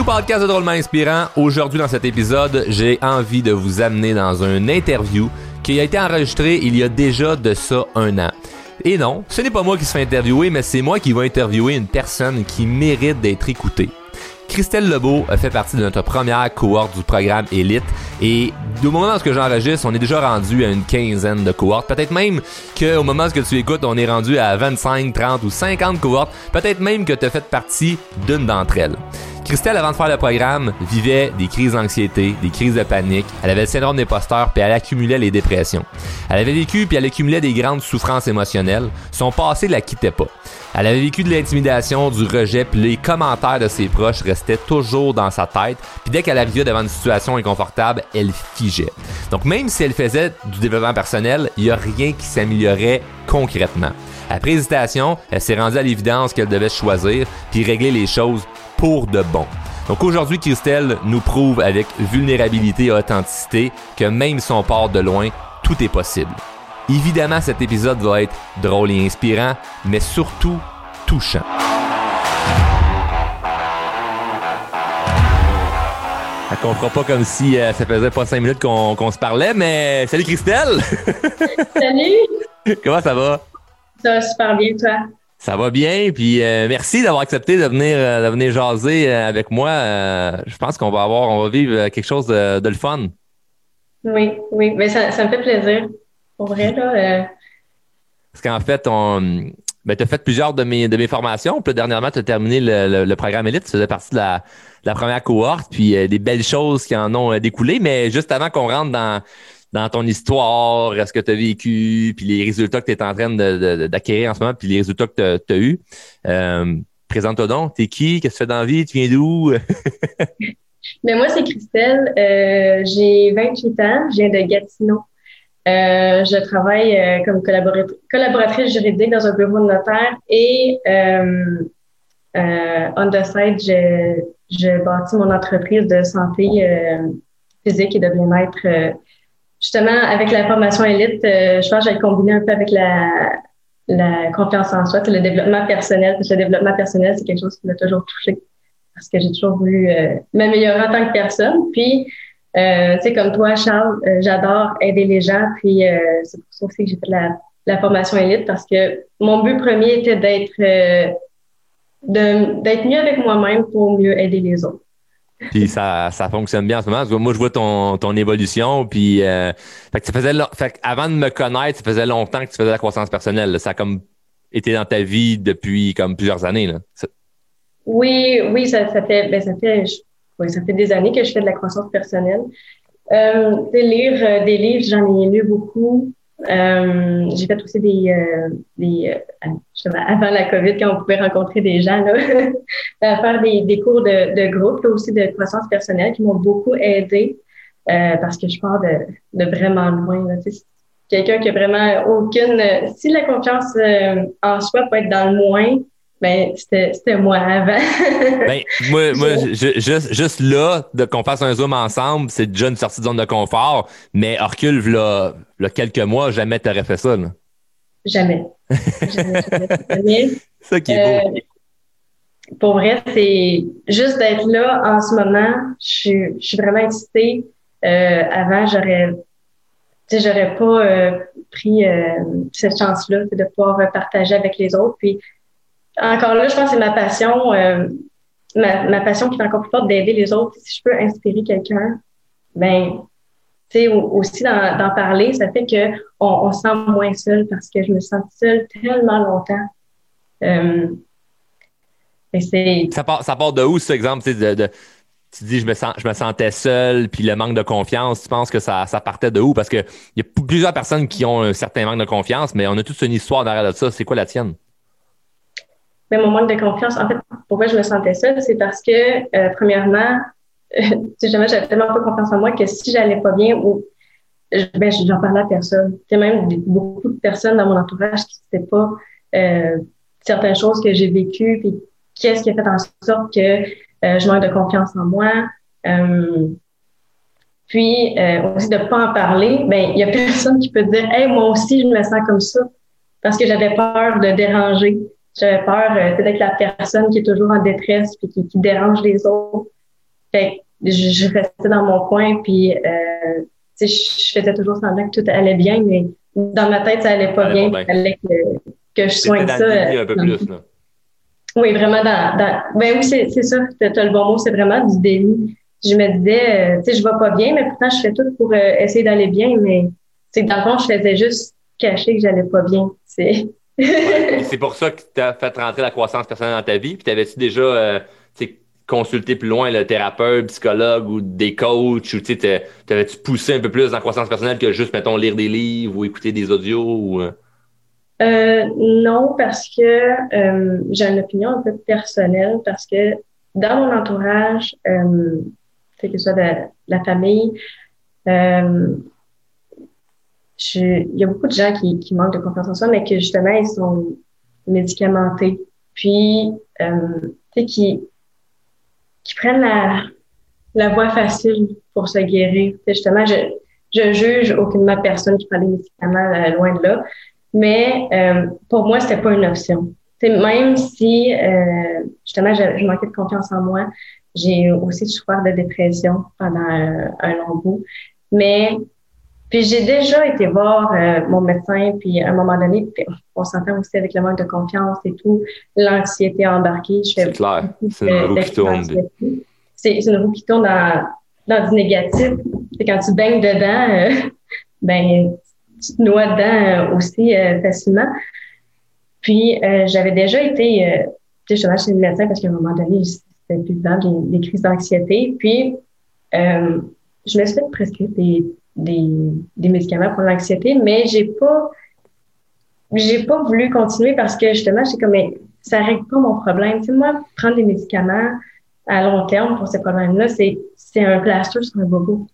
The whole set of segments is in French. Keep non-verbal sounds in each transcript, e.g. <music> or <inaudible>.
Au podcast de Drôlement Inspirant. Aujourd'hui, dans cet épisode, j'ai envie de vous amener dans une interview qui a été enregistrée il y a déjà de ça un an. Et non, ce n'est pas moi qui se fait interviewer, mais c'est moi qui vais interviewer une personne qui mérite d'être écoutée. Christelle Lebeau fait partie de notre première cohorte du programme Elite et au moment où j'enregistre, on est déjà rendu à une quinzaine de cohortes. Peut-être même qu'au moment où tu écoutes, on est rendu à 25, 30 ou 50 cohortes. Peut-être même que tu as fait partie d'une d'entre elles. Christelle, avant de faire le programme, vivait des crises d'anxiété, des crises de panique. Elle avait le syndrome d'imposteur, puis elle accumulait les dépressions. Elle avait vécu, puis elle accumulait des grandes souffrances émotionnelles. Son passé la quittait pas. Elle avait vécu de l'intimidation, du rejet, puis les commentaires de ses proches restaient toujours dans sa tête. Puis dès qu'elle arrivait devant une situation inconfortable, elle figeait. Donc même si elle faisait du développement personnel, il n'y a rien qui s'améliorait concrètement. Après hésitation, elle s'est rendue à l'évidence qu'elle devait choisir puis régler les choses pour de bon. Donc aujourd'hui, Christelle nous prouve avec vulnérabilité et authenticité que même si on part de loin, tout est possible. Évidemment, cet épisode va être drôle et inspirant, mais surtout touchant. On fera pas comme si euh, ça faisait pas cinq minutes qu'on se parlait, mais salut Christelle! salut! <laughs> Comment ça va? Ça va super bien, toi? Ça va bien, puis euh, merci d'avoir accepté de venir, euh, de venir jaser euh, avec moi. je pense qu'on va avoir, on va vivre quelque chose de, le fun. Oui, oui, mais ça, ça me fait plaisir. Pour vrai, là. Parce qu'en fait, on, ben, tu as fait plusieurs de mes, de mes formations. Puis dernièrement, tu as terminé le, le, programme Elite. Tu faisais partie de la, la première cohorte, puis des belles choses qui en ont découlé. Mais juste avant qu'on rentre dans dans ton histoire, ce que tu as vécu, puis les résultats que tu es en train d'acquérir en ce moment, puis les résultats que tu as, eus. Euh, présente-toi donc. T'es qui? Qu'est-ce que tu fais dans la vie? Tu viens d'où? Mais <laughs> moi, c'est Christelle. Euh, j'ai 28 ans. Je viens de Gatineau. Euh, je travaille comme collaboratrice juridique dans un bureau de notaire et on the side, je, je bâtis mon entreprise de santé physique et de bien-être justement, avec la formation élite, euh, je pense que j'ai combiné un peu avec la, la confiance en soi, le développement personnel. Parce que le développement personnel, c'est quelque chose qui m'a toujours touché parce que j'ai toujours voulu euh, m'améliorer en tant que personne. Puis, euh, tu sais, comme toi, Charles, euh, j'adore aider les gens. Puis, c'est pour ça aussi que j'ai fait la, la formation élite parce que mon but premier était d'être d'être mieux avec moi-même pour mieux aider les autres. Puis ça, ça fonctionne bien en ce moment. Moi, je vois ton, ton évolution. Puis, euh, fait que ça faisait, fait avant de me connaître, ça faisait longtemps que tu faisais la croissance personnelle. Ça a comme été dans ta vie depuis comme plusieurs années. Là. Oui, oui, ça, ça fait, ben, ça fait, oui, ça fait des années que je fais de la croissance personnelle. Euh, lire euh, des livres, j'en ai lu beaucoup. Euh, j'ai fait aussi des, euh, des euh, avant la COVID, quand on pouvait rencontrer des gens, là, <laughs> faire des, des cours de, de groupe, là, aussi de croissance personnelle, qui m'ont beaucoup aidé euh, parce que je pars de, de vraiment loin. Quelqu'un qui a vraiment aucune... Si la confiance en soi peut être dans le moins, ben, c'était moi avant. <laughs> ben, moi, moi juste, juste là, de qu'on fasse un zoom ensemble, c'est déjà une sortie de zone de confort, mais recule, là, là quelques mois, jamais t'aurais fait ça. Là. Jamais. jamais, jamais. <laughs> ça qui est beau. Euh, pour vrai, c'est juste d'être là en ce moment. Je suis, je suis vraiment excitée. Euh, avant, j'aurais j'aurais pas euh, pris cette chance-là de pouvoir partager avec les autres. Puis encore là, je pense que c'est ma passion, euh, ma, passion qui est encore plus forte d'aider les autres. Si je peux inspirer quelqu'un, ben, tu sais, aussi d'en parler, ça fait que on, se sent moins seul parce que je me sens seule tellement longtemps. Euh, ça part, ça part de où, cet exemple, tu dis je me sens je me sentais seul puis le manque de confiance tu penses que ça, ça partait de où? Parce que il y a plusieurs personnes qui ont un certain manque de confiance mais on a toute une histoire derrière de ça c'est quoi la tienne? Mais mon manque de confiance, en fait, pourquoi je me sentais seule, c'est parce que, euh, premièrement, <laughs> euh, j'avais tellement pas confiance en moi que si j'allais pas bien ou ben, j'en parlais à personne. Il y a même beaucoup de personnes dans mon entourage qui ne savaient pas euh, certaines choses que j'ai vécues, puis qu'est-ce qui a fait en sorte que euh, je manque de confiance en moi. Euh, puis aussi de pas en parler, ben il y a personne qui peut dire, hey moi aussi je me sens comme ça, parce que j'avais peur de déranger. J'avais peur euh, d'être la personne qui est toujours en détresse puis qui, qui dérange les autres. Fait je, restais dans mon coin, puis euh, je, je faisais toujours semblant que tout allait bien, mais dans ma tête, ça allait pas bien. Il fallait que, que je soigne ça. un peu plus, là. Oui, vraiment dans, dans ben oui, c'est, c'est ça, tu as le bon mot, c'est vraiment du déni. Je me disais, euh, tu sais, je vais pas bien, mais pourtant je fais tout pour euh, essayer d'aller bien, mais c'est dans le fond, je faisais juste cacher que j'allais pas bien. C'est c'est pour ça que tu as fait rentrer la croissance personnelle dans ta vie. Puis t'avais-tu déjà euh, consulté plus loin le thérapeute, psychologue ou des coachs ou t'avais-tu poussé un peu plus dans la croissance personnelle que juste, mettons, lire des livres ou écouter des audios ou euh? Euh, non, parce que euh, j'ai une opinion un peu personnelle, parce que dans mon entourage, euh, que ce soit de la famille, euh, il y a beaucoup de gens qui, qui manquent de confiance en soi, mais que justement, ils sont médicamentés. Puis, euh, tu sais, qui, qui prennent la, la voie facile pour se guérir. justement, je, je juge aucunement personne qui prend des médicaments euh, loin de là. Mais euh, pour moi, c'était pas une option. même si euh, justement je, je, manquais de confiance en moi, j'ai aussi souffert de dépression pendant un, un long bout. Mais puis j'ai déjà été voir euh, mon médecin, puis à un moment donné, on s'entend aussi avec le manque de confiance et tout, l'anxiété embarquée. C'est clair, c'est une roue qui tourne. C'est une roue qui tourne dans, dans du négatif. C'est quand tu baignes dedans, euh, <laughs> ben tu te noies dedans euh, aussi facilement. Puis j'avais déjà été justement chez le médecin parce qu'à un moment donné, c'était plus grave, des, crises d'anxiété. Puis je me suis fait prescrire des des, des médicaments pour l'anxiété, mais j'ai pas j'ai pas voulu continuer parce que justement, j'ai comme mais ça règle pas mon problème. Tu sais, moi, prendre des médicaments à long terme pour ces problèmes-là, c'est c'est un plaster sur un bobo.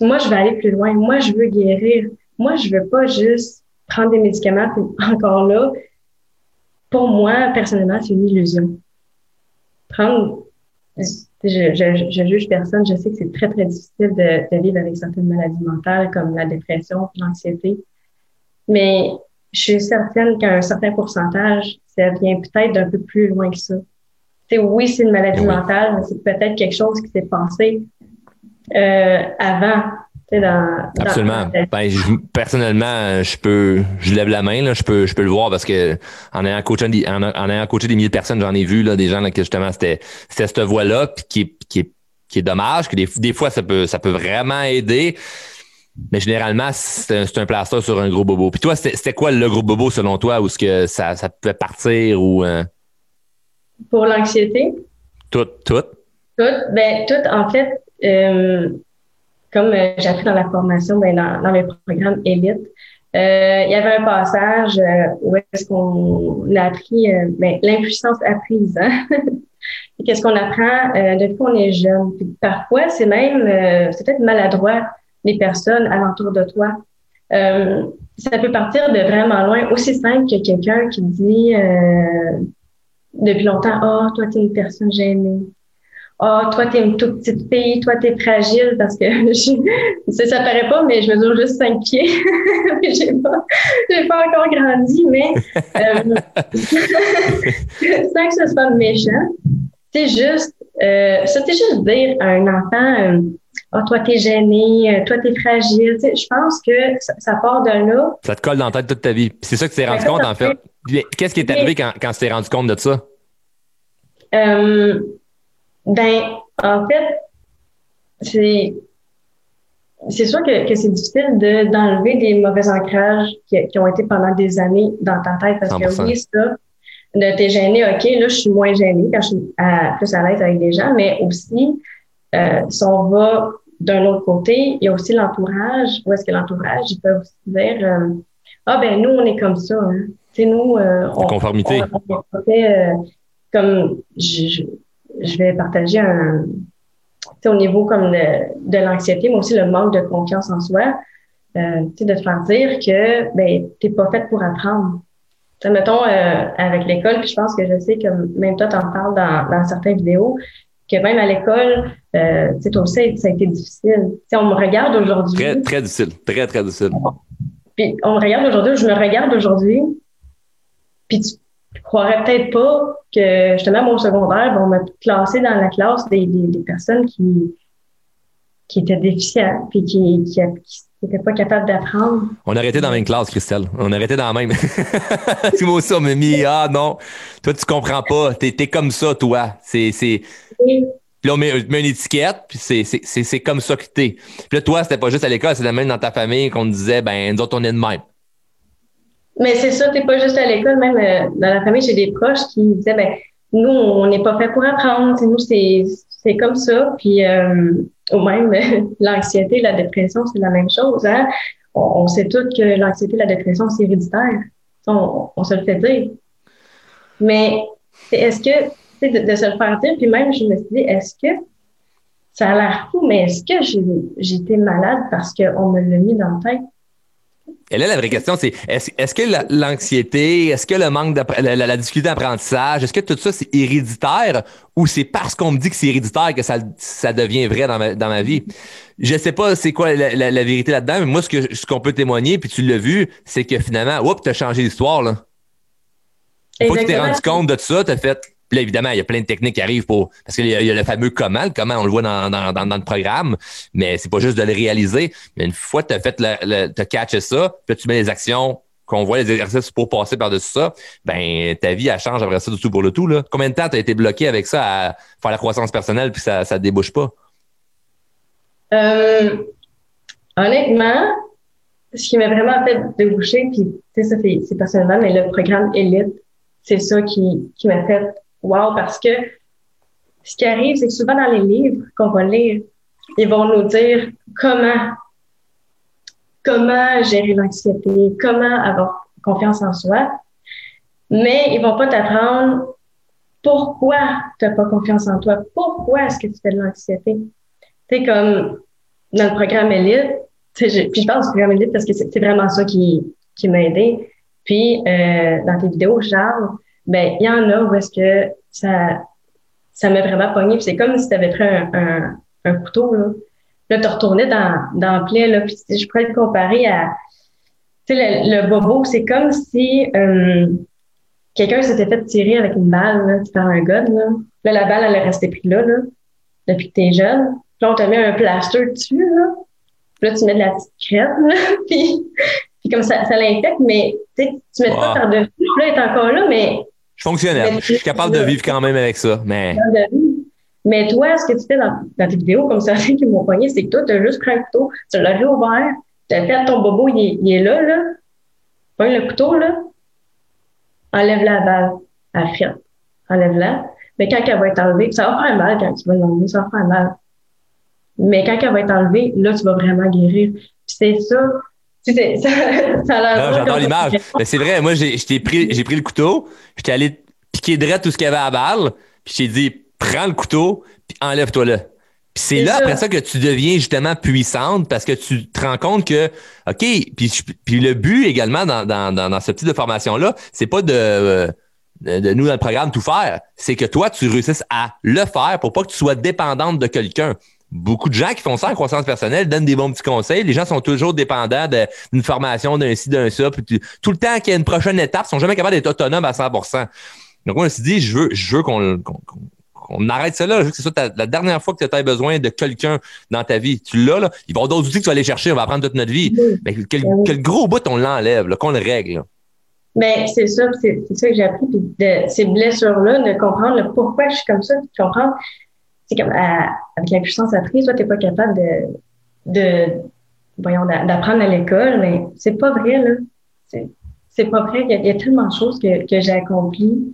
Moi, je vais aller plus loin. Moi, je veux guérir. Moi, je veux pas juste prendre des médicaments. <laughs> encore là, pour moi, personnellement, c'est une illusion. Prendre je, je, je, juge personne. Je sais que c'est très, très difficile de, de, vivre avec certaines maladies mentales comme la dépression, l'anxiété. Mais je suis certaine qu'un certain pourcentage, ça vient peut-être d'un peu plus loin que ça. sais, oui, c'est une maladie mentale, mais c'est peut-être quelque chose qui s'est passé euh, avant Absolument. Ben, personnellement, je peux, je lève la main, là, je peux, je peux le voir parce que en ayant coaché, des, en, ayant coaché des milliers de personnes, j'en ai vu là, des gens là, que justement c'était, c'était cette voie-là, qui est, qui qui est dommage, que des, des fois ça peut, ça peut vraiment aider. Mais généralement, c'est un, c'est un plaster sur un gros bobo. Puis toi, c'était quoi le gros bobo selon toi, ou ce que ça, ça pouvait partir ou euh? Pour l'anxiété? Tout, tout. Tout. Ben, tout, en fait, euh, comme euh, j'ai appris dans la formation, ben, dans, dans les programmes élite, euh, il y avait un passage euh, où est-ce qu'on a appris euh, ben, l'impuissance apprise. Hein? <laughs> Qu'est-ce qu'on apprend depuis qu'on est jeune? Parfois, c'est même, c'est peut-être maladroit les personnes alentour de toi. ça peut partir de vraiment loin, aussi simple que quelqu'un qui dit depuis longtemps, oh, toi, tu es une personne gênée oh, toi, t'es une toute petite fille, toi, t'es fragile parce que <laughs> je, ça, ça paraît pas, mais je mesure juste cinq pieds. <laughs> j'ai pas, j'ai pas encore grandi, mais euh, <laughs> sans que ce soit méchant, c'est juste, euh, c'est juste dire à un enfant, euh, oh, toi, t'es gêné, toi, t'es fragile. je pense que ça, ça, part de là. Ça te colle dans la tête toute ta vie. C'est ça que tu t'es rendu compte, en fait. Qu'est-ce qui est arrivé quand, quand tu t'es rendu compte de ça? Euh, ben, en fait, c'est c'est sûr que, que c'est difficile de d'enlever des mauvais ancrages qui, qui, ont été pendant des années dans ta tête parce que oui, ça, de t'es gêné, ok, là, je suis moins gênée quand je suis plus à l'aise avec des gens, mais aussi, euh, si on va d'un autre côté, il y a aussi l'entourage. Où est-ce que l'entourage, ils peuvent aussi dire, euh, ah ben nous, on est comme ça. Hein. Tu sais, nous, euh, on, conformité. On, fait, comme je, je vais partager un, au niveau comme de, de l'anxiété, mais aussi le manque de confiance en soi, euh, de te faire dire que ben t'es pas faite pour apprendre. T'sais, mettons euh, avec l'école, puis je pense que je sais que même toi t'en parles dans, dans certaines vidéos, que même à l'école, euh, tu sais, toi aussi, ça a été difficile. T'sais, on me regarde aujourd'hui. Très, très difficile. Très, très difficile. Puis on me regarde aujourd'hui, je me regarde aujourd'hui, puis tu croirais peut-être pas que justement mon secondaire, on m'a classé dans la classe des, des, personnes qui qui étaient déficientes puis qui, qui, n'étaient pas capables d'apprendre. On arrêtait dans la même classe, Christelle. On arrêtait dans la même. <laughs> tu vois ça, Mimi, ah non, toi tu comprends pas, t'es es comme ça, toi. C'est. Puis là, on met, une étiquette, puis c'est comme ça que t'es. Puis là, toi, c'était pas juste à l'école, c'était même dans ta famille qu'on disait, ben, nous autres, on est de même. Mais c'est ça, t'es pas juste à l'école, même euh, dans la famille, j'ai des proches qui disaient, ben, nous, on n'est pas fait pour apprendre, nous, c'est comme ça. Puis, euh, ou même <laughs> l'anxiété, la dépression, c'est la même chose. Hein? On, sait tous que l'anxiété, la dépression, c'est héréditaire. On, on, se le fait dire. Mais est-ce que, de, de se le faire dire, puis même, je me suis dit, est-ce que ça a l'air fou, mais est-ce que j'étais malade parce qu'on me l'a mis dans la tête? Et là, la vraie question, c'est est-ce que l'anxiété, est-ce que le manque de la, la, difficulté d'apprentissage, est-ce que tout ça, c'est héréditaire ou c'est parce qu'on me dit que c'est héréditaire que ça, ça devient vrai dans ma, dans ma vie? Je sais pas c'est quoi la, la, vérité là-dedans, mais moi, ce que ce qu'on peut témoigner, puis tu l'as vu, c'est que finalement, oups, t'as changé l'histoire, là. Une fois que tu t'es rendu compte de tout ça, t'as fait puis là, évidemment, il y a plein de techniques qui arrivent pour. Parce qu'il y, a le fameux comment, comment on le voit dans, dans, dans, le programme, mais c'est pas juste de le réaliser. Mais une fois que tu as fait le, as catché ça, puis tu mets les actions qu'on voit les exercices pour passer par-dessus ça, ben ta vie elle change après ça du tout pour le tout. Là. Combien de temps tu as été bloqué avec ça à faire la croissance personnelle puis ça ne débouche pas? Euh, honnêtement, ce qui m'a vraiment fait déboucher, puis ça c'est personnellement, mais le programme Elite, c'est ça qui, qui m'a fait wow, parce que ce qui arrive, c'est que souvent dans les livres qu'on va lire, ils vont nous dire comment, comment gérer l'anxiété, comment avoir confiance en soi, mais ils vont pas t'apprendre pourquoi tu n'as pas confiance en toi, pourquoi est-ce que tu fais de l'anxiété. C'est comme dans le programme Elite, puis je pense au programme Elite parce que c'est vraiment ça qui, qui m'a aidé. Puis euh, dans tes vidéos, Charles, ben il y en a où est-ce que ça ça m'a vraiment pogné. c'est comme si tu avais pris un, un, un, couteau, là. Là, tu retournais dans, dans le plaie, là. Puis je pourrais le comparer à. Tu sais, le, bobo, c'est comme si euh, quelqu'un s'était fait tirer avec une balle, là, par un gun, là. Là, la balle, elle est restée prise là, là, depuis que tu es jeune. Puis là, on te met un plaster dessus, là. Puis là, tu mets de la petite crête, là. <laughs> puis, puis comme ça, ça l'infecte, mais tu mets pas par-dessus. Là, il est encore là, mais je suis fonctionnel. Je suis capable de vivre quand même avec ça. Mais, mais toi, ce que tu fais dans, dans tes vidéos, comme ça, <laughs> qui m'ont pogné, c'est que toi, tu as juste pris un couteau, tu l'as réouvert, tu as fait ton bobo, il est, il est là, là. Prends le couteau, là. Enlève la balle à la Enlève-la. Mais quand elle va être enlevée, ça va faire mal quand tu vas l'enlever, ça va faire mal. Mais quand elle va être enlevée, là, tu vas vraiment guérir. Puis c'est ça, <laughs> ça, J'adore l'image. Mais c'est vrai, moi, j'ai pris, pris le couteau, j'étais allé piquer direct tout ce qu'il y avait à balle, puis j'ai dit, prends le couteau, puis enlève-toi là. Puis c'est là, après ça, que tu deviens justement puissante parce que tu te rends compte que, OK, puis, puis le but également dans, dans, dans, ce type de formation-là, c'est pas de, de, de, nous dans le programme tout faire, c'est que toi, tu réussisses à le faire pour pas que tu sois dépendante de quelqu'un beaucoup de gens qui font ça en croissance personnelle donnent des bons petits conseils. Les gens sont toujours dépendants d'une formation, d'un ci, d'un ça. Puis tout le temps qu'il y a une prochaine étape, ils sont jamais capables d'être autonomes à 100% Donc, on s'est dit, je veux, je veux qu'on qu'on arrête cela. Je veux que c'est ça la dernière fois que tu as besoin de quelqu'un dans ta vie. Tu l'as, là. Il va y avoir d'autres outils que tu vas aller chercher. On va apprendre toute notre vie. Mais quel, quel gros bout on l'enlève, qu'on le règle. Mais c'est ça, c'est ça que j'ai appris. Puis de ces blessures-là, de comprendre le pourquoi je suis comme ça, de comprendre c'est comme avec la puissance apprise, toi, t'es pas capable de, de voyons, d'apprendre à l'école, mais c'est pas vrai, là. C'est pas vrai. Il y, a, tellement de choses que, que j'ai accomplies.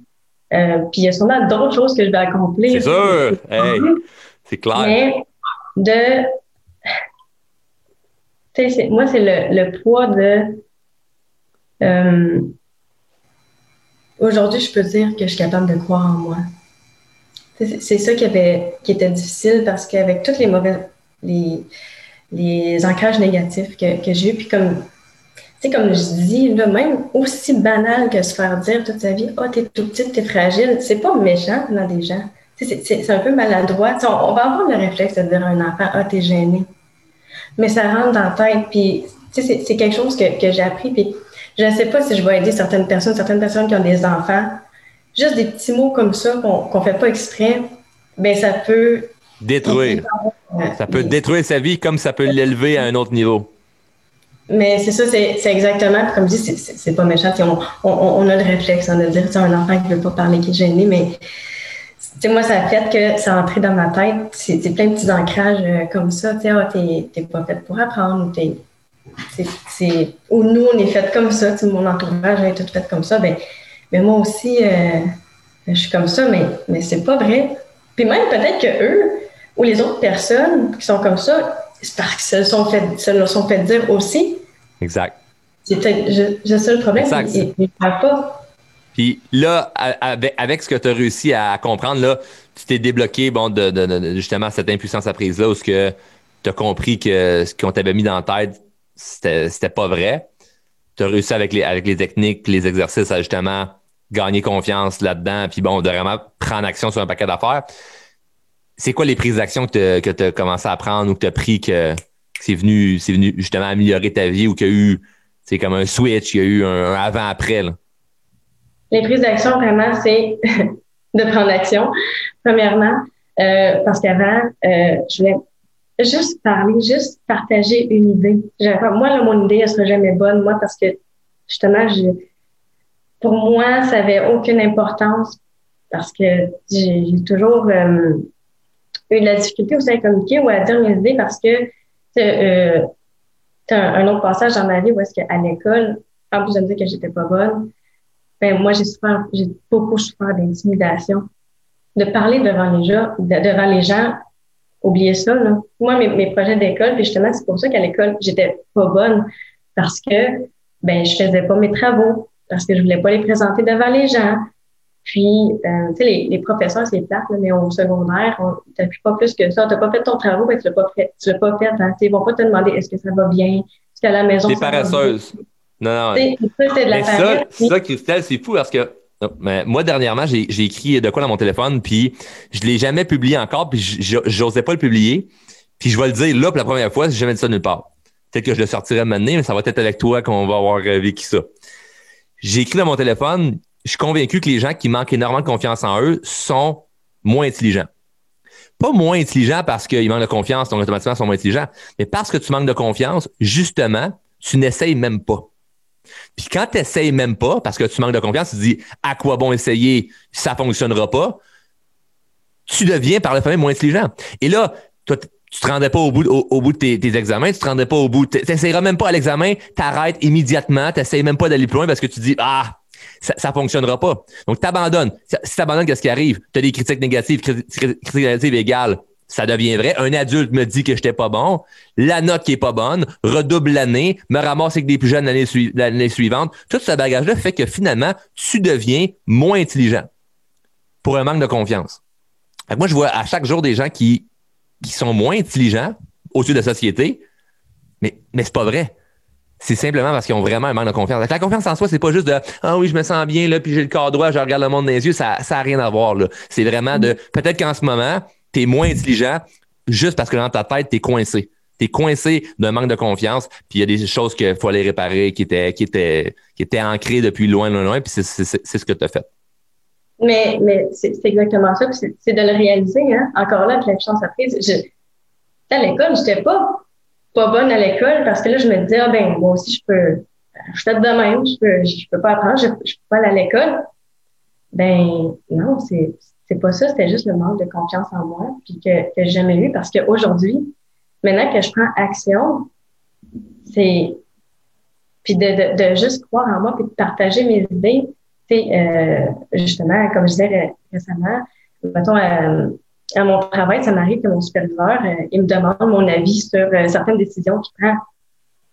Euh, puis il y a sûrement d'autres choses que je vais accomplir. C'est sûr. Hey, c'est clair. Mais de. moi, c'est le, le poids de. Euh, Aujourd'hui, je peux dire que je suis capable de croire en moi. C'est ça qui, avait, qui était difficile parce qu'avec toutes les mauvais, les, les ancrages négatifs que, que j'ai eu, puis comme, comme je dis, là, même aussi banal que se faire dire toute sa vie, oh, t'es tout petite, t'es fragile, c'est pas méchant dans des gens. C'est un peu maladroit. On, va avoir le réflexe de dire à un enfant, ah, t'es gêné. Mais ça rentre dans la tête, puis c'est quelque chose que, que j'ai appris, puis je ne sais pas si je vais aider certaines personnes, certaines personnes qui ont des enfants, juste des petits mots comme ça qu'on ne fait pas exprès, ben ça peut détruire. Ça peut détruire sa vie comme ça peut l'élever à un autre niveau. Mais c'est ça, c'est exactement, comme je dis, c'est pas méchant. On, on, a le réflexe hein, de dire, un enfant qui veut pas parler, qui est gêné, mais moi, ça a fait que ça a entré dans ma tête. C'est plein de petits ancrages euh, comme ça. Tu ah, t'es pas fait pour apprendre. ou nous, on est fait comme ça. Mon entourage est tout fait comme ça. Ben, mais moi aussi, euh, je suis comme ça, mais, mais c'est pas vrai. Puis même peut-être que eux ou les autres personnes qui sont comme ça, c'est parce qu'ils se, sont fait, se le sont fait dire aussi. Exact. C'est peut-être ça le problème. Ils ne parlent pas. Puis là, avec, ce que tu as réussi à comprendre, là, tu t'es débloqué bon, de, justement cette impuissance apprise-là où tu as compris que ce qu'on t'avait mis dans la tête, c'était pas vrai. Tu as réussi avec les, avec les techniques, les exercices à justement gagner confiance là-dedans, puis bon, de vraiment prendre action sur un paquet d'affaires. C'est quoi les prises d'action que tu as commencé à prendre ou que tu as pris que, c'est venu, venu justement améliorer ta vie ou qu'il y a eu, c'est comme un switch, il y a eu un, un avant-après? Les prises d'action, vraiment, c'est <laughs> de prendre action, premièrement, euh, parce qu'avant, euh, je voulais juste parler, juste partager une idée. Moi, là, mon idée, elle sera jamais bonne, moi, parce que justement, pour moi, ça avait aucune importance parce que j'ai toujours euh, eu de la difficulté aussi à communiquer ou à dire mes idées parce que euh, un, un, autre passage dans ma vie où est-ce qu'à l'école, en plus de me dire que j'étais pas bonne, ben, moi, j'ai souffert, j'ai beaucoup souffert d'intimidation. De parler devant les gens, devant les gens, oubliez ça, là. Moi, mes, mes projets d'école, puis justement, c'est pour ça qu'à l'école, j'étais pas bonne. Parce que, ben, je faisais pas mes travaux. Parce que je voulais pas les présenter devant les gens. Puis, euh, tu sais, les, les, professeurs, c'est plate, là, mais au secondaire, on t'appuie pas plus que ça. T'as pas fait ton travail, ben, tu l'as pas fait. Tu l'as pas fait. Hein. Ils vont pas te demander est-ce que ça va bien, est-ce qu'à la maison. T'es paresseuse. Non, non. C'est ça, ça, Christelle, c'est fou parce que mais moi, dernièrement, j'ai écrit de quoi dans mon téléphone, puis je l'ai jamais publié encore, puis j'osais pas le publier. Puis je vais le dire là pour la première fois, j'ai jamais dit ça nulle part. Peut-être que je le sortirai maintenant, mais ça va être avec toi qu'on va avoir euh, vécu ça. J'ai écrit dans mon téléphone, je suis convaincu que les gens qui manquent énormément de confiance en eux sont moins intelligents. Pas moins intelligents parce qu'ils manquent de confiance, donc automatiquement ils sont moins intelligents, mais parce que tu manques de confiance, justement, tu n'essayes même pas. Puis quand tu n'essayes même pas, parce que tu manques de confiance, tu te dis à quoi bon essayer, ça fonctionnera pas, tu deviens par le fait moins intelligent. Et là, toi, tu te rendais pas au bout, de tes, examens, tu te rendais pas au bout, tu n'essayeras même pas à l'examen, tu arrêtes immédiatement, tu n'essayes même pas d'aller plus loin parce que tu dis Ah, ça, ça fonctionnera pas. Donc, tu abandonnes. Si tu abandonnes, qu'est-ce qui arrive? Tu as des critiques négatives, critiques négatives égales ça devient vrai. Un adulte me dit que j'étais pas bon, la note qui est pas bonne, redouble l'année, me ramasse avec des plus jeunes l'année suivante. Tout ce bagage-là fait que finalement, tu deviens moins intelligent pour un manque de confiance. moi, je vois à chaque jour des gens qui, qui sont moins intelligents au-dessus de la société, mais, mais c'est pas vrai. C'est simplement parce qu'ils ont vraiment un manque de confiance. la confiance en soi, c'est pas juste de Ah oui, je me sens bien, là, puis j'ai le corps droit, je regarde le monde dans les yeux, ça n'a rien à voir. C'est vraiment de peut-être qu'en ce moment, tu es moins intelligent juste parce que dans ta tête, tu es coincé. Tu es coincé d'un manque de confiance, puis il y a des choses qu'il faut aller réparer qui étaient, qui étaient, qui étaient ancrées depuis loin, loin, loin, puis c'est ce que tu as fait. Mais, mais c'est exactement ça, c'est de le réaliser. Hein? Encore là, avec la chance apprise, je, à l'école, j'étais pas pas bonne à l'école parce que là, je me disais, ah ben, moi aussi, je peux, je fais de même, je peux, je peux pas apprendre, je, je peux pas aller à l'école. Ben, non, c'est, c'est pas ça, c'était juste le manque de confiance en moi, puis que, que j'ai jamais eu parce qu'aujourd'hui, maintenant que je prends action, c'est puis de, de, de, juste croire en moi puis de partager mes idées. c'est euh, justement, comme je disais récemment, mettons, euh, à mon travail, ça m'arrive que mon superviseur, euh, il me demande mon avis sur certaines décisions qu'il prend.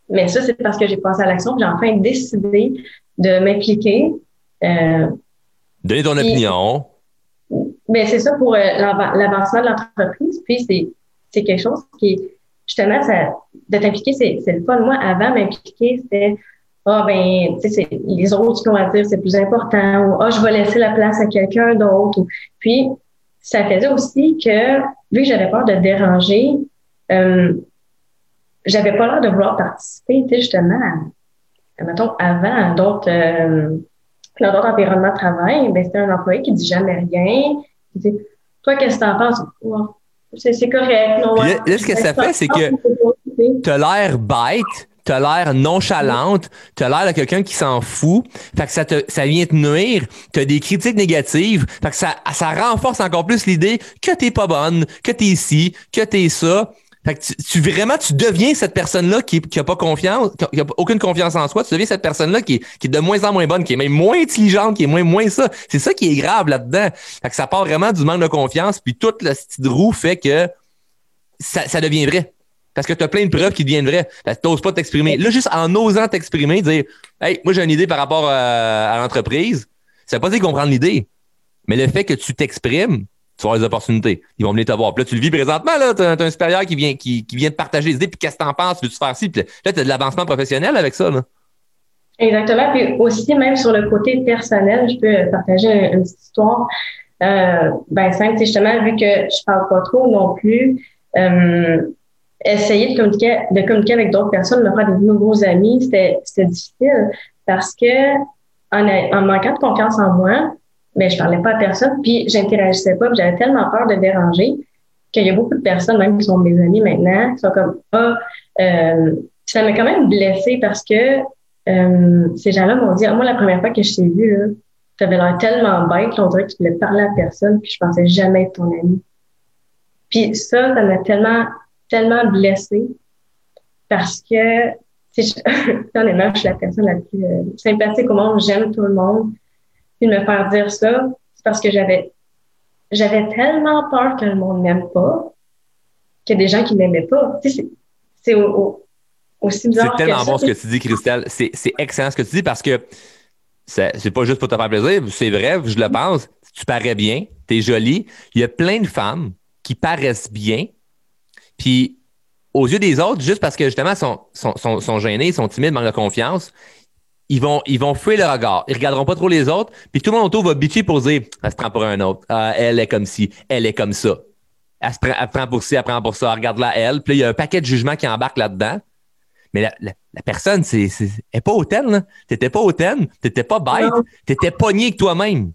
Mais ça, c'est parce que j'ai passé à l'action, j'ai enfin décidé de m'impliquer. Donner ton opinion. Mais c'est ça pour euh, l'avancement de l'entreprise. Puis c'est, c'est quelque chose qui justement, ça, de t'impliquer, c'est, c'est le fun. Moi, avant m'impliquer, c'était ah ben, tu sais, les autres qui ont à dire, c'est plus important, ou ah, je vais laisser la place à quelqu'un d'autre. Puis, ça faisait aussi que, vu que j'avais peur de déranger, euh, j'avais pas l'air de vouloir participer, tu sais, justement, mettons, avant d'autres euh, dans d'autres environnements de travail, ben, c'est un employé qui dit jamais rien, dit, toi, qu'est-ce que t'en penses? c'est correct. Non, là, ce que ça fait, c'est que t'as l'air bête, t'as l'air nonchalante, t'as l'air de quelqu'un qui s'en fout, fait que ça te, ça vient te nuire, t'as des critiques négatives, fait que ça, ça renforce encore plus l'idée que t'es pas bonne, que t'es ici, que t'es ça. Fait que tu, vraiment, tu deviens cette personne-là qui, qui a pas confiance, qui a, aucune confiance en soi. Tu deviens cette personne-là qui, qui est de moins en moins bonne, qui est même moins intelligente, qui est moins, moins ça. C'est ça qui est grave là-dedans. Fait que ça part vraiment du manque de confiance, puis toute la petite roue fait que ça, devient vrai. Parce que tu as plein de preuves qui deviennent vraies. Tu n'oses pas t'exprimer. Là, juste en osant t'exprimer, dire Hey, moi j'ai une idée par rapport à, l'entreprise, ça veut pas dire comprendre l'idée. Mais le fait que tu t'exprimes, tu des opportunités. Ils vont venir te voir. Puis là, tu le vis présentement, là, tu as, un supérieur qui vient, qui, vient te partager des idées, puis qu'est-ce que t'en penses, veux-tu faire ci? Puis là, tu as de l'avancement professionnel avec ça. Là. Exactement. Puis aussi, même sur le côté personnel, je peux partager une, petite histoire. Euh, ben, simple, justement, vu que je parle pas trop non plus, euh, essayer de communiquer, de communiquer avec d'autres personnes, me faire de nouveaux amis, c'était, difficile parce que en, manquant de confiance en moi, mais je parlais pas à personne, puis j'interagissais pas, j'avais tellement peur de déranger qu'il y a beaucoup de personnes, même qui sont mes amis maintenant, qui sont comme ah, euh, ça m'a quand même blessée parce que euh, ces gens-là m'ont dit ah, moi la première fois que je t'ai vu là, tu avais l'air tellement bête, on dirait que tu voulais parler à personne, puis je pensais jamais être ton ami. Puis ça, ça m'a tellement tellement blessée parce que, <laughs> honnêtement, je suis la personne la plus euh, sympathique au monde. J'aime tout le monde. Puis de me faire dire ça, c'est parce que j'avais j'avais tellement peur que le monde m'aime pas qu'il y a des gens qui m'aimaient pas. c'est aussi bizarre. C'est tellement bon ce que tu dis, Christelle. C'est excellent ce que tu dis parce que c'est pas juste pour te faire plaisir, c'est vrai, je le pense. Tu parais bien, tu es jolie. Il y a plein de femmes qui paraissent bien, puis aux yeux des autres, juste parce que justement, sont, sont, sont, sont gênés, sont timides, manquent de confiance, ils vont, ils vont fuir le regard. Ils regarderont pas trop les autres. Puis tout le monde autour va bitcher pour dire, elle se prend pour un autre. Ah, elle est comme ci, elle est comme ça. Elle se prend, elle prend pour ci, elle prend pour ça. Regarde-la, elle. Puis là, il y a un paquet de jugements qui embarquent là-dedans. Mais la, la, personne, c'est, c'est, elle est pas hautaine, là. T'étais pas hautaine. T'étais pas bête. T'étais pogné avec toi-même.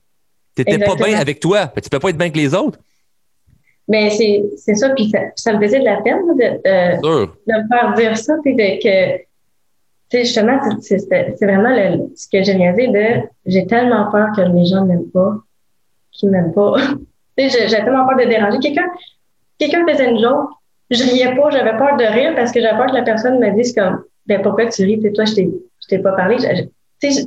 T'étais pas bien avec toi. Tu peux pas être bien avec les autres. Mais c'est, c'est ça, puis ça, ça, me faisait de la peine de, de, me faire dire ça, puis de que, sais, justement, c'est, vraiment le, ce que j'ai réalisé de j'ai tellement peur que les gens m'aiment pas, qu'ils m'aiment pas. <laughs> tu sais, j'ai tellement peur de déranger. Quelqu'un, quelqu'un faisait une joke, je riais pas, j'avais peur de rire parce que j'avais peur que la personne me dise comme, ben pourquoi tu ris, toi, je t'ai, pas parlé. Tu sais,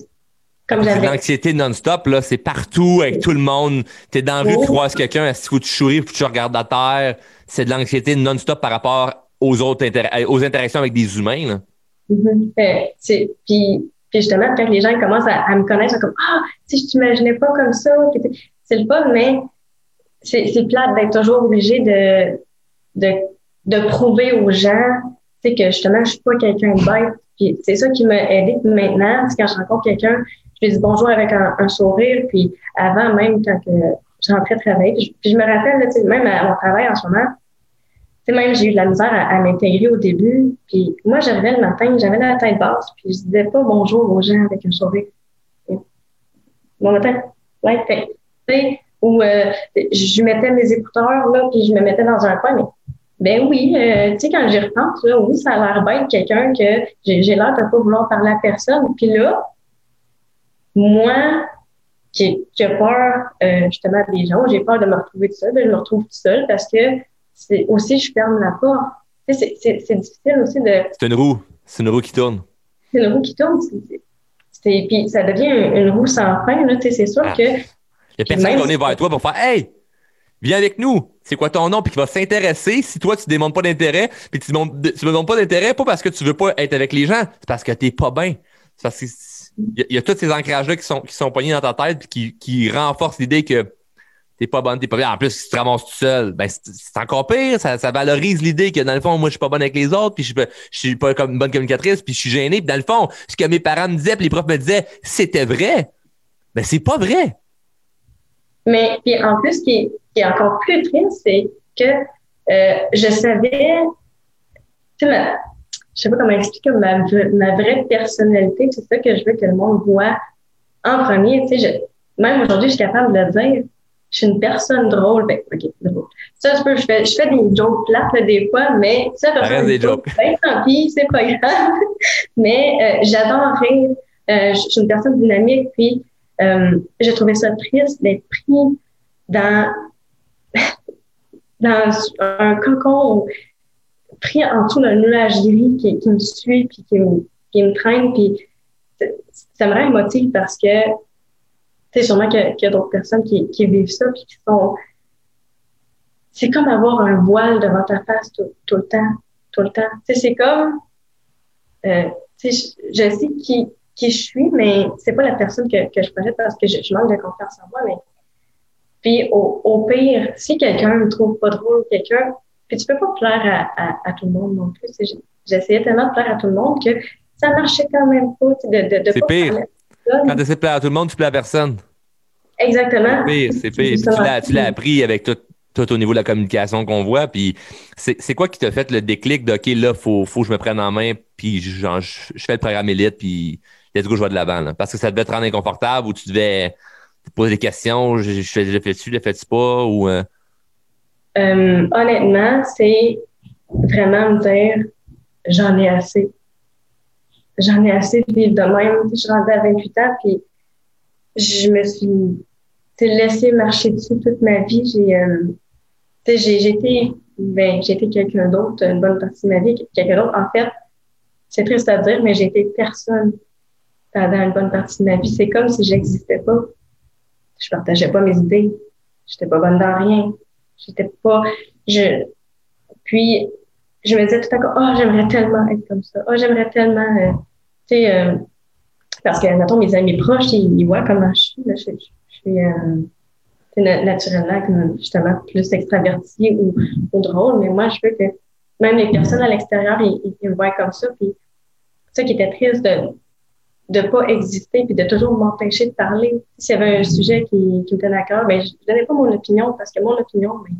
c'est l'anxiété non-stop, là. C'est partout, avec tout le monde. T'es dans la rue, tu croises quelqu'un, est-ce que tu souris, tu regardes à terre? C'est de l'anxiété non-stop par rapport aux autres aux interactions avec des humains, là. Euh, puis, justement, quand les gens commencent à, me connaître, ils sont comme Ah, si je t'imaginais pas comme ça. C'est le fun, mais c'est plate d'être toujours obligé de, de, de prouver aux gens que justement, je suis pas quelqu'un de bête. Puis c'est ça qui m'a aidé maintenant. Quand je rencontre quelqu'un, je lui dis bonjour avec un, sourire. Puis avant, même quand je rentrais travailler, puis je, me rappelle, même à mon travail en ce moment, même j'ai eu de la misère à, m'intégrer au début. Puis moi, j'arrivais le matin, j'avais la tête basse, puis je disais pas bonjour aux gens avec un sourire. Bon matin. Ouais, fait, ou euh, je mettais mes écouteurs là, puis je me mettais dans un coin, mais ben oui, euh, tu sais, quand j'y repense, là, oui, ça a l'air bête quelqu'un que j'ai l'air de pas vouloir parler à personne. Puis là, moi, qui, qui a peur euh, justement des gens, j'ai peur de me retrouver tout seul, ben, je me retrouve tout seul parce que c'est aussi je ferme la porte. C'est difficile aussi de. C'est une roue. C'est une roue qui tourne. C'est une roue qui tourne. puis ça devient une, roue sans fin. C'est sûr ah. que. Il y a personne qui va vers toi pour faire Hey, viens avec nous. C'est quoi ton nom? Puis qui va s'intéresser si toi, tu ne démontres pas d'intérêt. Puis tu ne démontres pas d'intérêt, pas parce que tu veux pas être avec les gens, c'est parce que tu n'es pas bien. C'est parce que il y, a tous ces ancrages-là qui sont, qui sont poignés dans ta tête puis qui, qui renforcent l'idée que t'es pas bonne, t'es pas bien. En plus, si tu te ramasses tout seul, ben c'est encore pire. Ça, valorise l'idée que dans le fond, moi, je suis pas bonne avec les autres, puis je, je suis pas comme une bonne communicatrice, puis je suis gêné. Puis dans le fond, ce que mes parents me disaient, puis les profs me disaient, c'était vrai. Ben c'est pas vrai. Mais puis en plus, ce qui est, qui est encore plus triste, c'est que euh, je savais, tu sais, je sais pas comment expliquer ma, ma vraie personnalité. C'est ça que je veux que le monde voit en premier, tu sais, même aujourd'hui, je suis capable de le dire. Je suis une personne drôle. Ben, OK, drôle. Ça, je, peux, je, fais, je fais des jokes plates des fois, mais ça, reste des jokes. Ben, tant pis, c'est pas grave. <laughs> mais euh, j'adore rire. Euh, je suis une personne dynamique, puis euh, j'ai trouvé ça triste d'être pris dans, <laughs> dans un cocon pris en dessous d'un nuage gris qui, qui, me suit puis qui me, qui me traîne. Puis ça me rend émotive parce que sais, sûrement qu'il y a, d'autres personnes qui, qui, vivent ça puis qui sont. C'est comme avoir un voile devant ta face tout, tout le temps, tout le temps. Tu sais, c'est comme. Euh, tu sais, je, sais qui, qui je suis, mais c'est pas la personne que, que je projette parce que je, manque de confiance en moi. Mais puis au, au pire, si quelqu'un me trouve pas drôle, quelqu'un, puis tu peux pas plaire à, à, à tout le monde non plus. J'essayais tellement de plaire à tout le monde que ça marchait quand même pas. De, de, de c'est pire. Quand tu essaies de plaire à tout le monde, tu plais à personne. Exactement. C'est pire, c'est pire. tu l'as appris avec tout, tout au niveau de la communication qu'on voit. Puis c'est quoi qui t'a fait le déclic de OK, là, faut, faut que je me prenne en main, puis genre, je, fais le programme élite, puis let's go, je vais de l'avant. Parce que ça devait te rendre inconfortable ou tu devais te poser des questions, je, je, je le fais-tu, je le fais-tu pas? Ou, euh? Euh, honnêtement, c'est vraiment me dire j'en ai assez j'en ai assez de vivre de même. Je suis rendue à 28 ans, puis je me suis laissé marcher dessus toute ma vie. J'ai euh, été ben, été quelqu'un d'autre une bonne partie de ma vie. Quelqu'un d'autre, en fait, c'est triste à dire, mais été personne pendant une bonne partie de ma vie. C'est comme si j'existais pas. Je partageais pas mes idées. J'étais pas bonne dans rien. J'étais pas. Je. Puis je me disais tout à coup, oh, j'aimerais tellement être comme ça. Oh, j'aimerais tellement euh, parce que, mettons, mes amis proches, ils, voient comment je suis. je, suis euh, naturellement justement plus extravertie ou, drôle, mais moi, je veux que même les personnes à l'extérieur, ils, me voient comme ça. Puis, ça qui était triste de de pas exister puis de toujours m'empêcher de parler. S'il y avait un sujet qui, qui me tenait à cœur, ben, je donnais pas mon opinion parce que mon opinion, ben,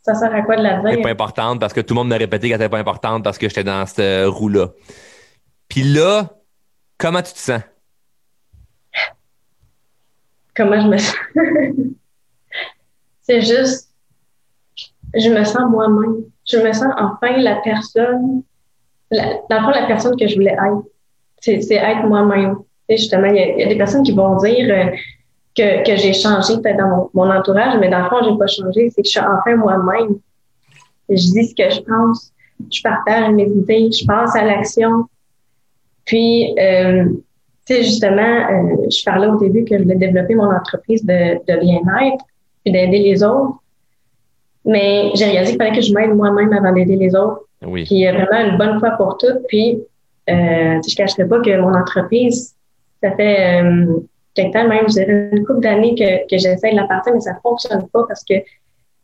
ça sert à quoi de la dire? Pas importante parce que tout le monde m'a répété qu'elle n'était pas importante parce que j'étais dans cette roue-là. Puis là, Comment tu te sens? Comment je me sens? <laughs> c'est juste, je me sens moi-même. Je me sens enfin la personne, la, dans la personne que je voulais être. C'est, être moi-même. justement, il y, a des personnes qui vont dire euh, que, j'ai changé peut-être dans mon, entourage, mais dans le fond, j'ai pas changé. C'est que je suis enfin moi-même. Je dis ce que je pense. Je partage mes idées. Je passe à l'action. Puis, euh, tu sais, justement, euh, je parlais au début que je voulais développer mon entreprise de, de bien-être puis d'aider les autres. Mais j'ai réalisé qu'il fallait que je m'aide moi-même avant d'aider les autres. Oui. Puis, vraiment, une bonne fois pour toutes. Puis, euh, je ne cacherai pas que mon entreprise, ça fait euh, quelque temps, même, dirais une couple d'années que, que j'essaie de la partir, mais ça ne fonctionne pas parce que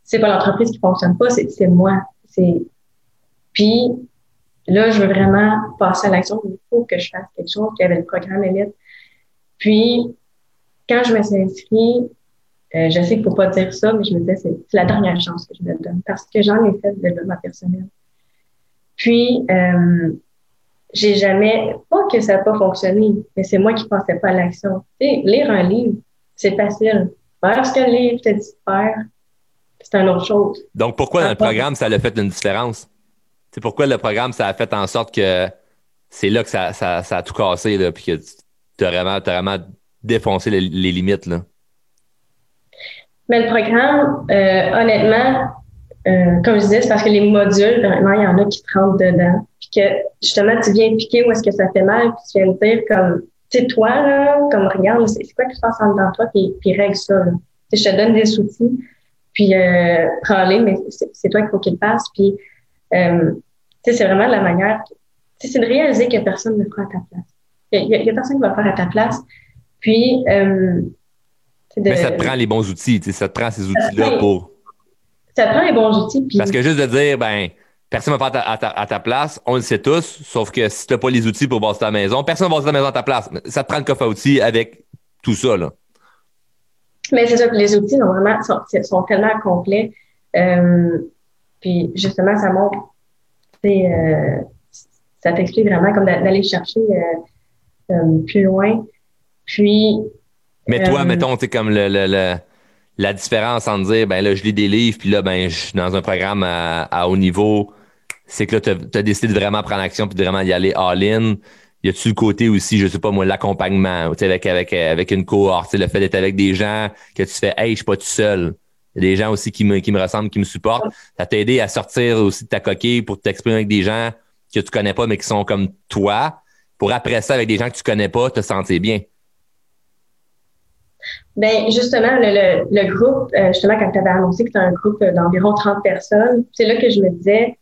c'est pas l'entreprise qui fonctionne pas, c'est moi. C'est Puis, Là, je veux vraiment passer à l'action. Il faut que je fasse quelque chose qui avait le programme élite. Puis, quand je me suis inscrite, euh, je sais qu'il ne faut pas dire ça, mais je me disais, c'est la dernière chance que je me donne parce que j'en ai fait de développement personnel. Puis, euh, j'ai jamais, pas que ça n'a pas fonctionné, mais c'est moi qui ne pensais pas à l'action. Tu sais, lire un livre, c'est facile. Faire ce que le livre te dit de faire, c'est une autre chose. Donc, pourquoi dans le programme, ça a fait une différence? C'est pourquoi le programme, ça a fait en sorte que c'est là que ça, a tout cassé, là, puis que tu as vraiment, vraiment défoncé les, limites. Là. Mais le programme, euh, honnêtement, euh, comme je disais, c'est parce que les modules, vraiment, il y en a qui te rentrent dedans. Puis que justement, tu viens piquer où est-ce que ça fait mal, puis tu viens me dire comme, tu sais, toi, là, comme regarde, c'est quoi qui se passe en dedans de toi, puis, règle ça. Là. Je te donne des outils, puis euh, prends-les, mais c'est toi qu'il faut qu'il passe. Puis euh, c'est vraiment la manière. C'est de réaliser que personne ne fera à ta place. Il y, a, personne qui va le faire à ta place. Puis, euh, Mais ça te prend les bons outils, ça te prend ces outils-là pour. Ça te prend les bons outils. Parce que juste de dire, ben, personne ne va faire à ta, à ta, place, on le sait tous, sauf que si tu n'as pas les outils pour bosser ta maison, personne ne va bosser ta maison à ta place. Ça te prend le coffre à outils avec tout ça, là. Mais c'est ça, que les outils, normalement, sont, sont tellement complets. Euh, puis justement, ça montre, euh, ça t'explique vraiment comme d'aller chercher euh, euh, plus loin. Puis, Mais toi, euh, mettons, tu comme le, le, la différence entre dire, ben là, je lis des livres, puis là, ben, je suis dans un programme à, haut niveau, c'est que là, tu as, décidé de vraiment prendre action puis de vraiment y aller all-in. Y a-tu le côté aussi, je sais pas moi, l'accompagnement, avec, avec, avec une cohorte, le fait d'être avec des gens que tu fais, hey, je suis pas tout seul. Il y a des gens aussi qui me, qui me ressemblent, qui me supportent. Ça t'a aidé à sortir aussi de ta coquille pour t'exprimer avec des gens que tu connais pas, mais qui sont comme toi, pour après ça, avec des gens que tu connais pas, te sentir bien. Ben justement, le, le, groupe, euh, justement, quand tu avais annoncé que tu un groupe d'environ 30 personnes, c'est là que je me disais,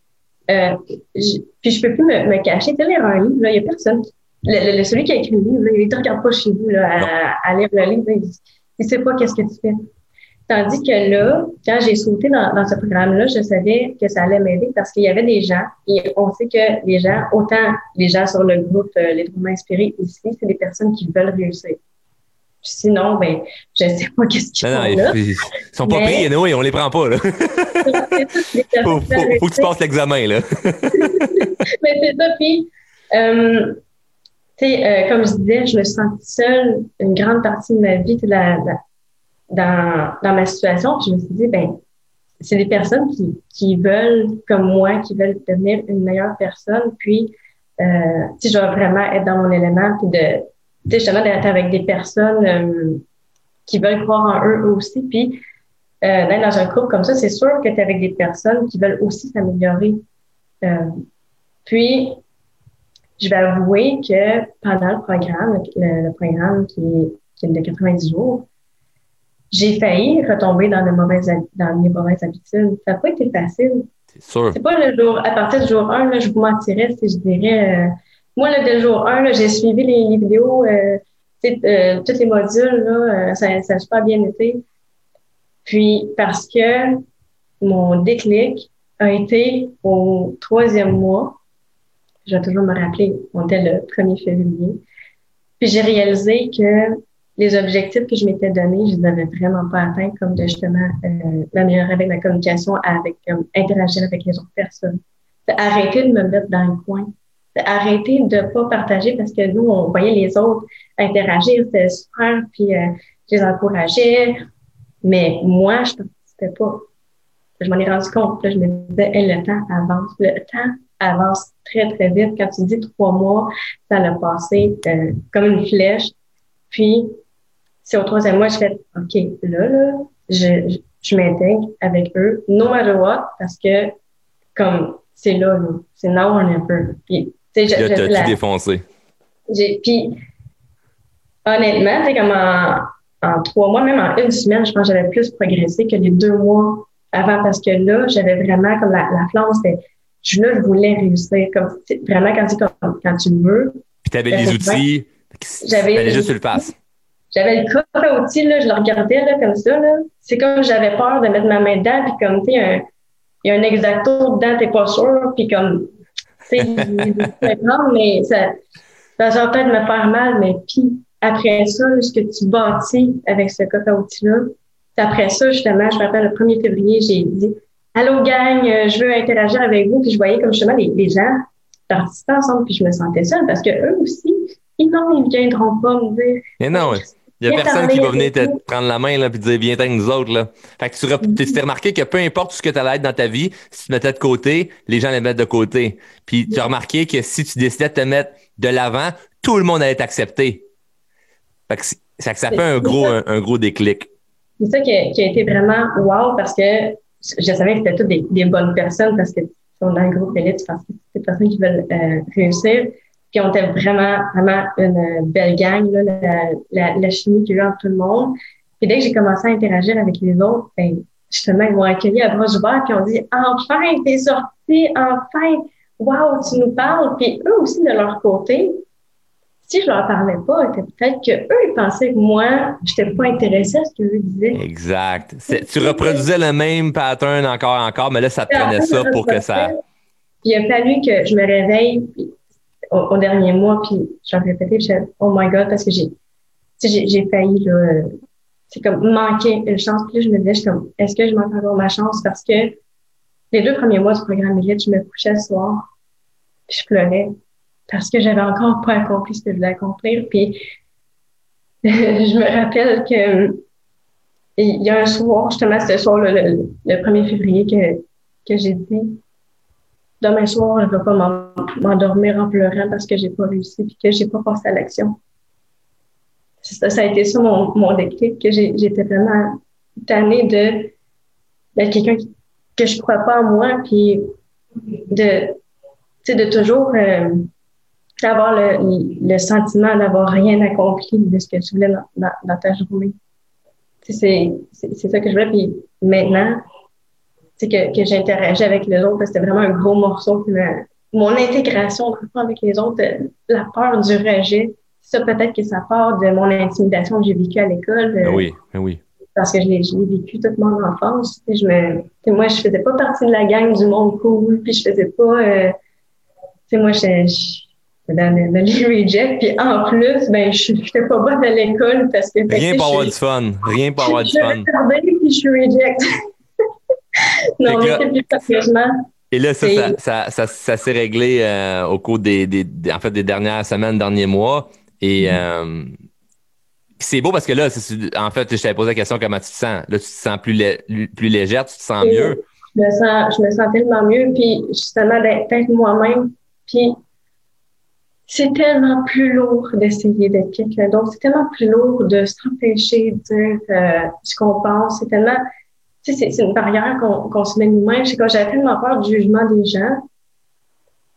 euh, puis je peux plus me, me cacher. Tu lire un livre, il n'y a personne. Le, celui qui a écrit le livre, il ne regarde pas chez vous là, à, à, lire le livre. il ne sait pas qu'est-ce que tu fais. Tandis que là, quand j'ai sauté dans, dans ce programme-là, je savais que ça allait m'aider parce qu'il y avait des gens, et on sait que les gens, autant les gens sur le groupe euh, Les Droits Inspirés ici, c'est des personnes qui veulent réussir. Sinon, ben, je sais pas <laughs> qu'est-ce qu'ils font non, là. Ils sont pas pris, nous, et on les prend pas, là. <laughs> faut, faut, faut, que tu passes l'examen, là. <laughs> Mais c'est ça, puis, euh, tu sais, euh, comme je disais, je me sens seule une grande partie de ma vie, la, la dans, dans ma situation, je me suis dit, ben, c'est des personnes qui, qui veulent, comme moi, qui veulent devenir une meilleure personne, puis, euh, si je dois vraiment être dans mon élément, puis de, justement, d'être avec des personnes euh, qui veulent croire en eux aussi, puis, euh, d'être dans un groupe comme ça, c'est sûr que tu es avec des personnes qui veulent aussi s'améliorer. Euh, puis, je vais avouer que pendant le programme, le, le programme qui qui est de 90 jours, j'ai failli retomber dans, de mauvaises, dans mes mauvaises habitudes. Ça n'a pas été facile. C'est sûr. C'est pas le jour, à partir du jour 1, là, je vous mentirais si je dirais, euh, moi, là, dès le jour 1, j'ai suivi les, vidéos, euh, euh, tous les modules, là, euh, ça, ça a super bien été. Puis, parce que mon déclic a été au troisième mois, je vais toujours me rappeler, on était le 1er février, puis j'ai réalisé que les objectifs que je m'étais donnés, je les avais vraiment pas atteints, comme de justement euh, m'améliorer avec la communication, avec comme, interagir avec les autres personnes. Arrêter de me mettre dans le coin. Arrêter de pas partager parce que nous, on voyait les autres interagir, c'était super, puis euh, je les encourageais. Mais moi, je participais pas. Je m'en ai rendu compte. Je me disais, le temps avance. Le temps avance très, très vite. Quand tu dis trois mois, ça l'a passé euh, comme une flèche. Puis, c'est au troisième mois, je fais, OK, là, là, je, je, m'intègre avec eux, no matter what, parce que, comme, c'est là, là c'est now or never. Puis, tu sais, j'ai tout défoncé. Puis, honnêtement, tu comme en, en trois mois, même en une semaine, je pense que j'avais plus progressé que les deux mois avant, parce que là, j'avais vraiment, comme la, la flamme, c'était, je, là, je voulais réussir, comme, vraiment, quand tu, quand, quand tu veux. Puis, tu avais les outils. J'avais juste tu le passes. J'avais le coffre à outils, là, je le regardais là, comme ça. Là. C'est comme j'avais peur de mettre ma main dedans, puis comme, tu sais, il y a un exacto dedans, t'es pas sûr, puis comme, tu sais, <laughs> mais ça, ça va peut-être me faire mal, mais puis après ça, ce que tu bâtis avec ce coffre à outils-là, après ça, justement, je me rappelle, le 1er février, j'ai dit Allô, gang, euh, je veux interagir avec vous. Puis je voyais comme justement les, les gens participer ensemble, puis je me sentais seule parce que eux aussi, ils non, ils viendront pas me dire. Mais non, il n'y a personne qui va venir te prendre la main là, puis dire viens avec nous autres. Là. Fait que tu mm-hmm. t'es remarqué que peu importe ce que tu allais être dans ta vie, si tu te mettais de côté, les gens les mettent de côté. Puis tu as remarqué que si tu décidais de te mettre de l'avant, tout le monde allait t'accepter. Fait que, ça, ça fait un gros, un, gros déclic. C'est ça qui a, qui a, été vraiment wow parce que je savais que c'était toutes des, des, bonnes personnes parce que dans le groupe élite parce que c'est des personnes qui veulent euh, réussir. Puis on était vraiment, vraiment une belle gang, là, la, la, la chimie qu'il y a eu entre tout le monde. Puis dès que j'ai commencé à interagir avec les autres, ben, justement, ils m'ont accueilli à bras ouverts, puis on dit Enfin, t'es sorti, enfin, wow, tu nous parles. Puis eux aussi, de leur côté, si je leur parlais pas, peut-être que eux ils pensaient que moi, j'étais pas intéressée à ce qu'eux disaient. Exact. Tu reproduisais le même pattern encore encore, mais là, ça te prenait ça pour que ça. Puis il a fallu que je me réveille au, dernier mois, puis je leur répétais, puis je oh my God, parce que j'ai, j'ai failli, là, c'est comme manquer une chance. Puis là, je me disais, je comme, est-ce que je manque encore ma chance? Parce que les deux premiers mois du programme Elite, je me couchais le soir, puis je pleurais parce que j'avais encore pas accompli ce que je voulais accomplir. Puis <laughs> je me rappelle que il y a un soir, justement, ce soir, le, le, 1er février, que, que j'ai dit demain soir, je ne vais pas m'endormir en pleurant parce que j'ai pas réussi et que j'ai pas passé à l'action. Ça, ça a été ça mon, mon déclic, que j'étais vraiment tannée de d'être quelqu'un que je crois pas en moi, puis de, de toujours euh, avoir le, le sentiment d'avoir rien accompli de ce que tu voulais dans, dans, ta journée. C'est ça que je voulais. Puis maintenant, que, que j'interagis avec les autres, c'était vraiment un gros morceau. mon intégration avec les autres, la peur du rejet, ça peut-être que ça part de mon intimidation que j'ai vécue à l'école. Ben oui, ben oui. Parce que je l'ai vécu toute mon enfance. Je me, moi, je faisais pas partie de la gang du monde cool, puis je faisais pas... Euh, tu sais, moi, je, dans le, le reject. Puis en plus, ben, je n'étais pas bonne à l'école parce que. Rien pour avoir du fun. Rien pour avoir du fun. Je puis je suis reject. Non, mais c'est plus sérieusement. Et là, ça, ça, ça, ça s'est réglé euh, au cours des, des, en fait, des dernières semaines, derniers mois. Et mm-hmm. euh, c'est beau parce que là, en fait, je t'avais posé la question comment tu te sens. Là, tu te sens plus, plus légère, tu te sens mieux? Je me sens, je me sens tellement mieux. Puis justement, d'être moi-même. Puis c'est tellement plus lourd d'essayer d'être quelqu'un d'autre. C'est tellement plus lourd de s'empêcher de dire euh, ce qu'on pense. C'est tellement, tu sais, c'est une barrière qu'on se met nous-mêmes. C'est quand j'avais tellement peur du jugement des gens.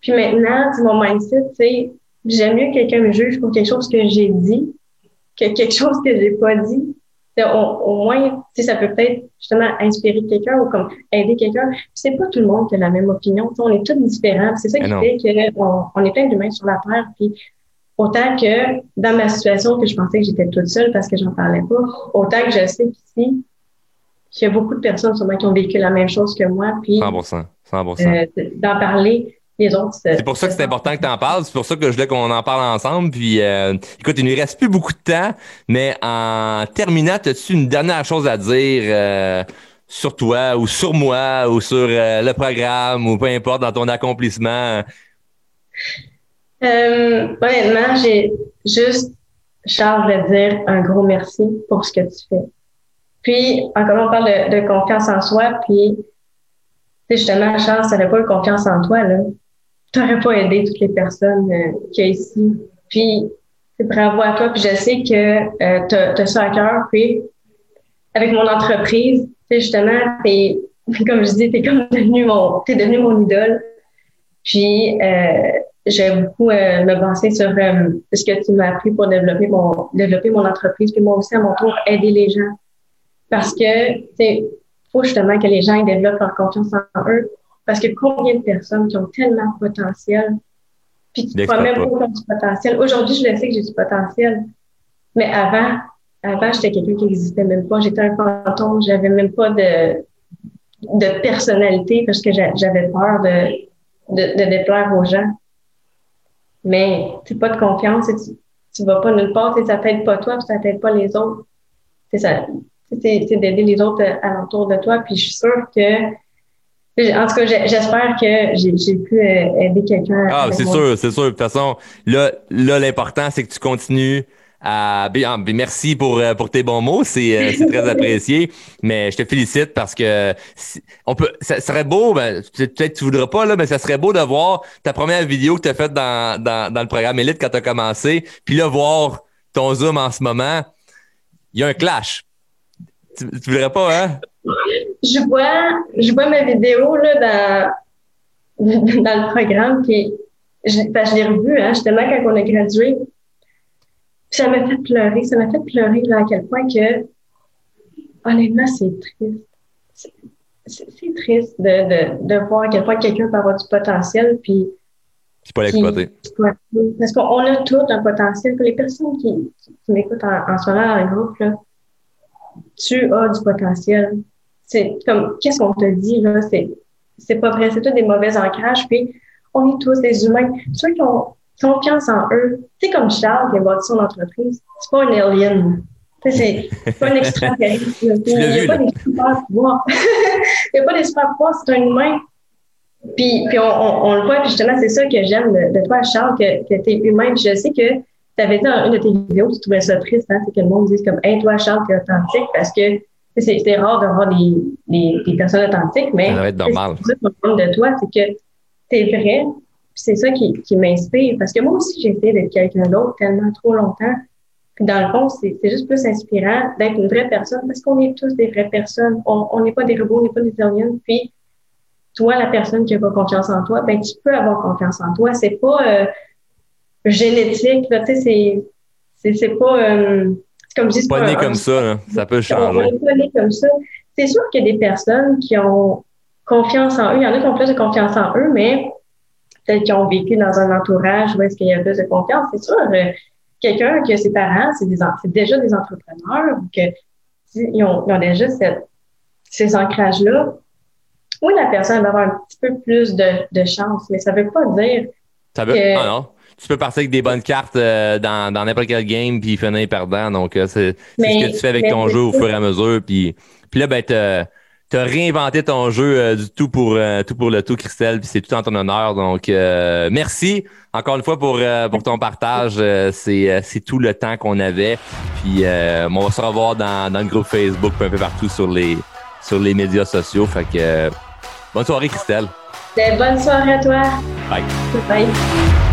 Puis maintenant, mon mindset, c'est j'aime mieux que quelqu'un me juge pour quelque chose que j'ai dit que quelque chose que j'ai pas dit au, moins, ça peut peut-être justement inspirer quelqu'un ou comme aider quelqu'un. C'est pas tout le monde qui a la même opinion. on est tous différents. C'est ça qui fait qu'on on est plein d'humains sur la terre. Puis autant que dans ma situation que je pensais que j'étais toute seule parce que j'en parlais pas, autant que je sais qu'ici, qu'il y a beaucoup de personnes sûrement qui ont vécu la même chose que moi. Puis 100%. 100%. Euh, d'en parler, c'est pour ça que c'est important que tu en parles. C'est pour ça que je voulais qu'on en parle ensemble. Puis, euh, écoute, il ne nous reste plus beaucoup de temps, mais en terminant, as-tu une dernière chose à dire euh, sur toi ou sur moi ou sur euh, le programme ou peu importe dans ton accomplissement? honnêtement, j'ai juste, Charles, de dire un gros merci pour ce que tu fais. Puis, encore on parle de, de confiance en soi, puis justement, Charles, ça n'avait pas eu confiance en toi, là t'aurais pas aidé toutes les personnes euh, qu'il y a ici. Puis, bravo à toi. Puis je sais que euh, tu as, ça à cœur. Puis, avec mon entreprise, tu justement, t'es, <laughs> comme je dis, t'es comme devenu mon, t'es devenu mon idole. Puis, euh, j'ai beaucoup euh, me baser sur euh, ce que tu m'as appris pour développer mon, développer mon entreprise. Puis moi aussi, à mon tour, aider les gens. Parce que, tu faut justement que les gens développent leur confiance en eux. Parce que combien de personnes qui ont tellement de potentiel, puis tu ne même pas du potentiel. Aujourd'hui, je le sais que j'ai du potentiel. Mais avant, avant, j'étais quelqu'un qui n'existait même pas. J'étais un fantôme. J'avais même pas de, de personnalité parce que j'avais peur de, de, de, déplaire aux gens. Mais tu n'as pas de confiance et tu, ne vas pas nulle part. Ça t'aide pas toi, puis ça t'aide pas les autres. C'est ça. C'est d'aider les autres alentour de toi. Puis je suis sûre que en tout cas, j'espère que j'ai pu euh, aider quelqu'un. Ah, c'est sûr, c'est sûr. De toute façon, là, là l'important, c'est que tu continues à. Ah, merci pour, euh, pour tes bons mots, c'est euh, très <laughs> apprécié. Mais je te félicite parce que on peut, ça serait beau, ben, peut-être tu voudras pas, là, mais ça serait beau de voir ta première vidéo que tu as faite dans, dans, dans le programme Elite quand tu as commencé, puis là, voir ton Zoom en ce moment. Il y a un clash. Tu, tu voudrais pas, hein? je vois, je vois ma vidéo là, dans, <laughs> dans le programme, puis je, je l'ai revu hein, justement quand on a gradué. ça m'a fait pleurer, ça m'a fait pleurer là, à quel point que, honnêtement, c'est triste. C'est triste de, de, de voir à quel point quelqu'un peut avoir du potentiel, puis c'est pas l'exploiter. Parce qu'on a tout un potentiel. Pour les personnes qui, qui m'écoutent en, en ce moment dans le groupe, là, tu as du potentiel c'est comme, qu'est-ce qu'on te dit, là? C'est, c'est pas vrai. C'est tout des mauvais ancrages. Puis, on est tous des humains. Ceux qui ont confiance en eux, c'est comme Charles qui a bâti son entreprise. C'est pas un alien. C'est pas un extraterrestre. <laughs> Il n'y a pas des super pouvoirs. <laughs> Il n'y a pas des super pouvoirs, c'est un humain. Puis, puis on, on, le voit, puis justement, c'est ça que j'aime de, toi, Charles, que, que tu es humain. Puis je sais que avais dit dans une de tes vidéos, tu trouvais ça triste, hein, c'est que le monde dise comme, hey, toi, Charles, t'es authentique parce que c'est rare d'avoir des, des, des, personnes authentiques, mais. Ça être normal. Ce de toi, c'est que t'es vrai, c'est ça qui, qui m'inspire. Parce que moi aussi, j'ai été d'être quelqu'un d'autre tellement trop longtemps. Puis dans le fond, c'est juste plus inspirant d'être une vraie personne parce qu'on est tous des vraies personnes. On n'est pas des robots, on n'est pas des aliens. Puis toi, la personne qui n'a pas confiance en toi, ben tu peux avoir confiance en toi. C'est pas euh, génétique, là, tu sais, c'est c'est pas euh, comme je dis, pas, pas né comme ça, là. ça peut changer. On pas né comme ça. C'est sûr qu'il y a des personnes qui ont confiance en eux. Il y en a qui ont plus de confiance en eux, mais peut-être qu'ils ont vécu dans un entourage où est-ce qu'il y a plus de confiance. C'est sûr, euh, quelqu'un qui a ses parents, c'est déjà des entrepreneurs, ou que ils ont, ils ont déjà cette, ces ancrages-là. Oui, la personne va avoir un petit peu plus de, de chance, mais ça veut pas dire ça veut, que, ah non tu peux partir avec des bonnes cartes euh, dans, dans n'importe quel game puis finir perdant. Donc, euh, c'est ce que tu fais avec ton jeu au fur et à mesure. Puis, puis là, ben, t'as as réinventé ton jeu euh, du tout pour tout pour le tout, Christelle. Puis c'est tout en ton honneur. Donc, merci encore une fois pour pour ton partage. c'est c'est tout le temps qu'on avait. Puis, on va se revoir dans, dans le groupe Facebook, un peu partout sur les sur les médias sociaux. Fait que bonne soirée, Christelle. Ben, bonne soirée à toi. Bye. Bye.